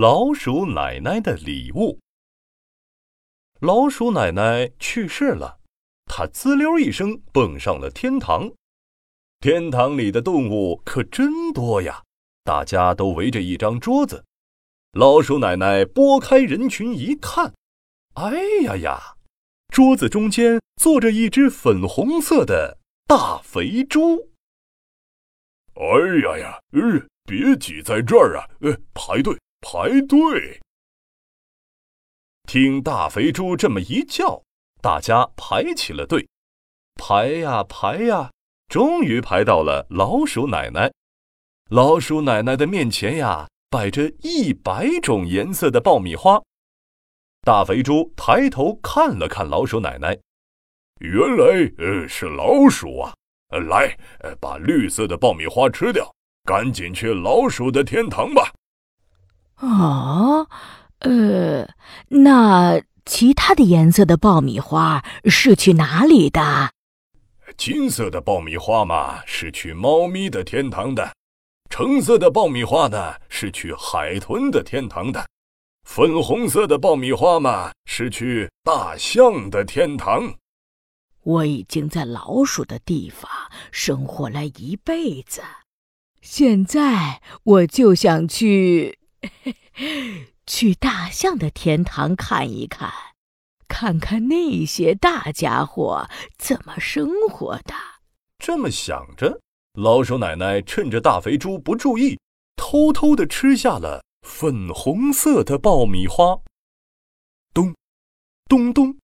老鼠奶奶的礼物。老鼠奶奶去世了，她滋溜一声蹦上了天堂。天堂里的动物可真多呀！大家都围着一张桌子。老鼠奶奶拨开人群一看，哎呀呀，桌子中间坐着一只粉红色的大肥猪。哎呀呀，呃，别挤在这儿啊，呃，排队排队。听大肥猪这么一叫，大家排起了队，排呀排呀，终于排到了老鼠奶奶。老鼠奶奶的面前呀，摆着一百种颜色的爆米花。大肥猪抬头看了看老鼠奶奶，原来呃是老鼠啊！来，把绿色的爆米花吃掉，赶紧去老鼠的天堂吧。哦。呃，那其他的颜色的爆米花是去哪里的？金色的爆米花嘛，是去猫咪的天堂的；橙色的爆米花呢，是去海豚的天堂的；粉红色的爆米花嘛，是去大象的天堂。我已经在老鼠的地方生活了一辈子，现在我就想去。去大象的天堂看一看，看看那些大家伙怎么生活的。这么想着，老鼠奶奶趁着大肥猪不注意，偷偷的吃下了粉红色的爆米花。咚，咚咚，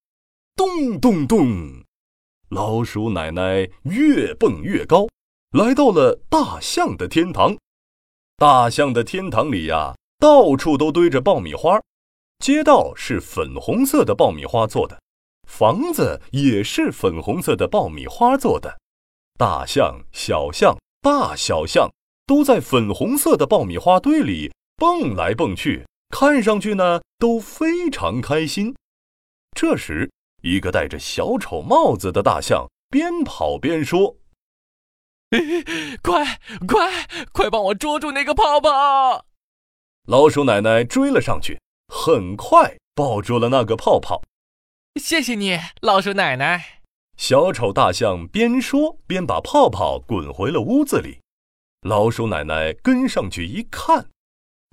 咚咚咚，老鼠奶奶越蹦越高，来到了大象的天堂。大象的天堂里呀。到处都堆着爆米花，街道是粉红色的爆米花做的，房子也是粉红色的爆米花做的，大象、小象、大小象都在粉红色的爆米花堆里蹦来蹦去，看上去呢都非常开心。这时，一个戴着小丑帽子的大象边跑边说：“快快快帮我捉住那个泡泡！”老鼠奶奶追了上去，很快抱住了那个泡泡。谢谢你，老鼠奶奶。小丑大象边说边把泡泡滚回了屋子里。老鼠奶奶跟上去一看，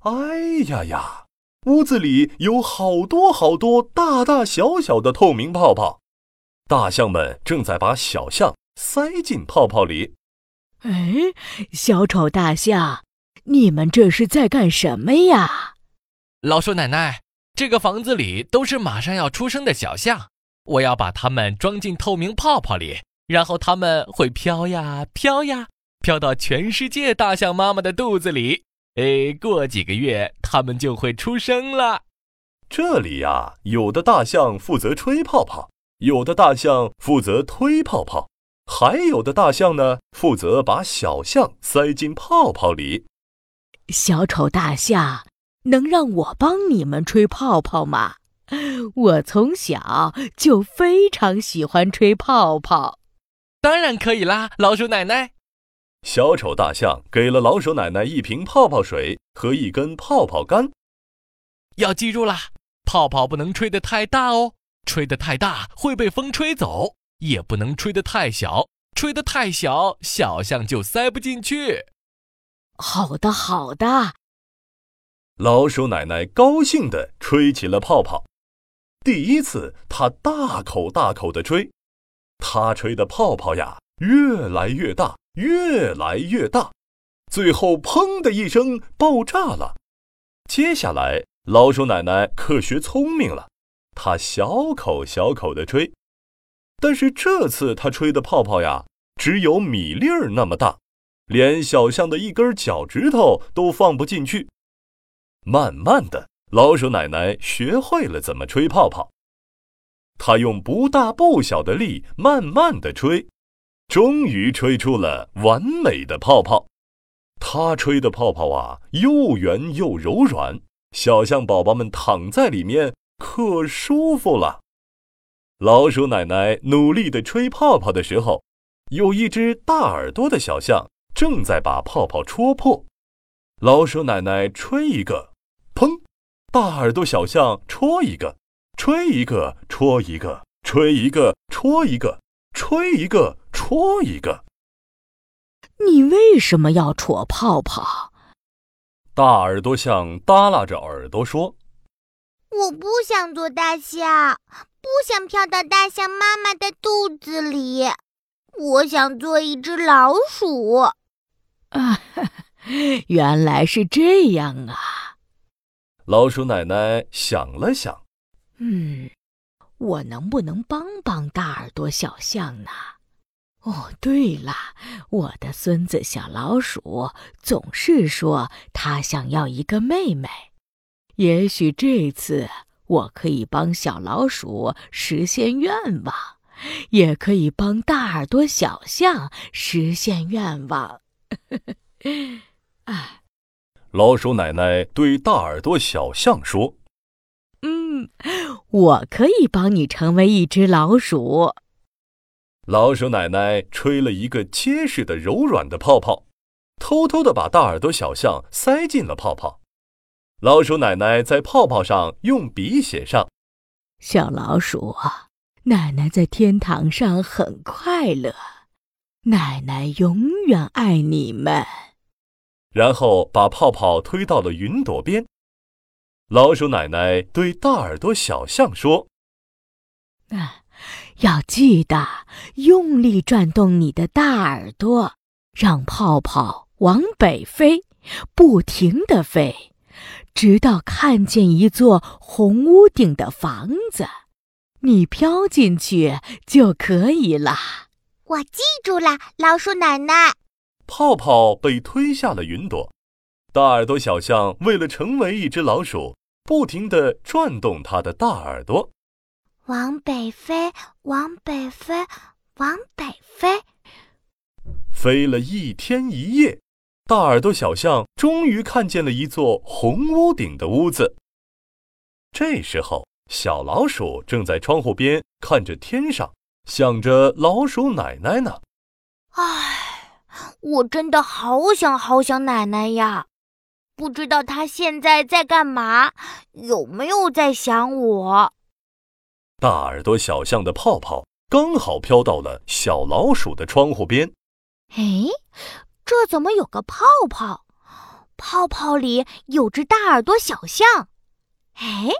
哎呀呀，屋子里有好多好多大大小小的透明泡泡，大象们正在把小象塞进泡泡里。哎，小丑大象。你们这是在干什么呀？老鼠奶奶，这个房子里都是马上要出生的小象，我要把它们装进透明泡泡里，然后它们会飘呀飘呀，飘到全世界大象妈妈的肚子里。哎，过几个月它们就会出生了。这里呀，有的大象负责吹泡泡，有的大象负责推泡泡，还有的大象呢，负责把小象塞进泡泡里。小丑大象，能让我帮你们吹泡泡吗？我从小就非常喜欢吹泡泡。当然可以啦，老鼠奶奶。小丑大象给了老鼠奶奶一瓶泡泡水和一根泡泡杆。要记住啦，泡泡不能吹得太大哦，吹得太大会被风吹走；也不能吹得太小，吹得太小，小象就塞不进去。好的，好的。老鼠奶奶高兴地吹起了泡泡。第一次，她大口大口地吹，她吹的泡泡呀，越来越大，越来越大，最后砰的一声爆炸了。接下来，老鼠奶奶可学聪明了，她小口小口地吹，但是这次她吹的泡泡呀，只有米粒儿那么大。连小象的一根脚趾头都放不进去。慢慢的，老鼠奶奶学会了怎么吹泡泡。她用不大不小的力，慢慢的吹，终于吹出了完美的泡泡。她吹的泡泡啊，又圆又柔软，小象宝宝们躺在里面可舒服了。老鼠奶奶努力的吹泡泡的时候，有一只大耳朵的小象。正在把泡泡戳破，老鼠奶奶吹一个，砰！大耳朵小象戳一个，吹一个，戳一个，吹一个，戳一个，吹一个，戳一个。你为什么要戳泡泡？大耳朵象耷拉着耳朵说：“我不想做大象，不想飘到大象妈妈的肚子里。我想做一只老鼠。”啊，原来是这样啊！老鼠奶奶想了想，嗯，我能不能帮帮大耳朵小象呢？哦，对了，我的孙子小老鼠总是说他想要一个妹妹，也许这次我可以帮小老鼠实现愿望，也可以帮大耳朵小象实现愿望。啊，老鼠奶奶对大耳朵小象说：“嗯，我可以帮你成为一只老鼠。”老鼠奶奶吹了一个结实的、柔软的泡泡，偷偷的把大耳朵小象塞进了泡泡。老鼠奶奶在泡泡上用笔写上：“小老鼠，奶奶在天堂上很快乐，奶奶永远爱你们。”然后把泡泡推到了云朵边。老鼠奶奶对大耳朵小象说：“啊。”要记得用力转动你的大耳朵，让泡泡往北飞，不停地飞，直到看见一座红屋顶的房子，你飘进去就可以了。我记住了，老鼠奶奶。泡泡被推下了云朵，大耳朵小象为了成为一只老鼠，不停地转动它的大耳朵。往北飞，往北飞，往北飞，飞了一天一夜，大耳朵小象终于看见了一座红屋顶的屋子。这时候，小老鼠正在窗户边看着天上，想着老鼠奶奶呢。唉，我真的好想好想奶奶呀！不知道她现在在干嘛，有没有在想我？大耳朵小象的泡泡刚好飘到了小老鼠的窗户边。哎，这怎么有个泡泡？泡泡里有只大耳朵小象。哎，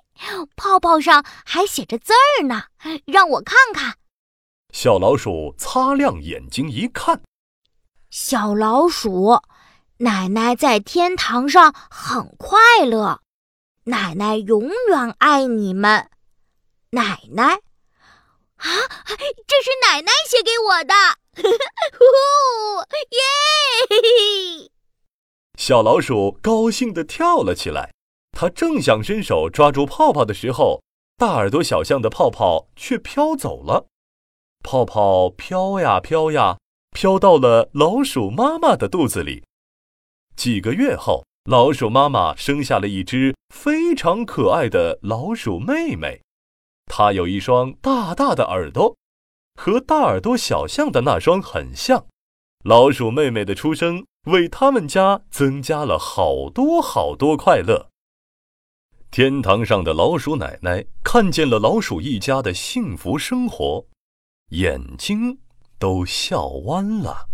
泡泡上还写着字儿呢，让我看看。小老鼠擦亮眼睛一看，小老鼠，奶奶在天堂上很快乐，奶奶永远爱你们。奶奶，啊，这是奶奶写给我的，耶！小老鼠高兴地跳了起来。它正想伸手抓住泡泡的时候，大耳朵小象的泡泡却飘走了。泡泡飘呀飘呀，飘到了老鼠妈妈的肚子里。几个月后，老鼠妈妈生下了一只非常可爱的老鼠妹妹。它有一双大大的耳朵，和大耳朵小象的那双很像。老鼠妹妹的出生为他们家增加了好多好多快乐。天堂上的老鼠奶奶看见了老鼠一家的幸福生活，眼睛都笑弯了。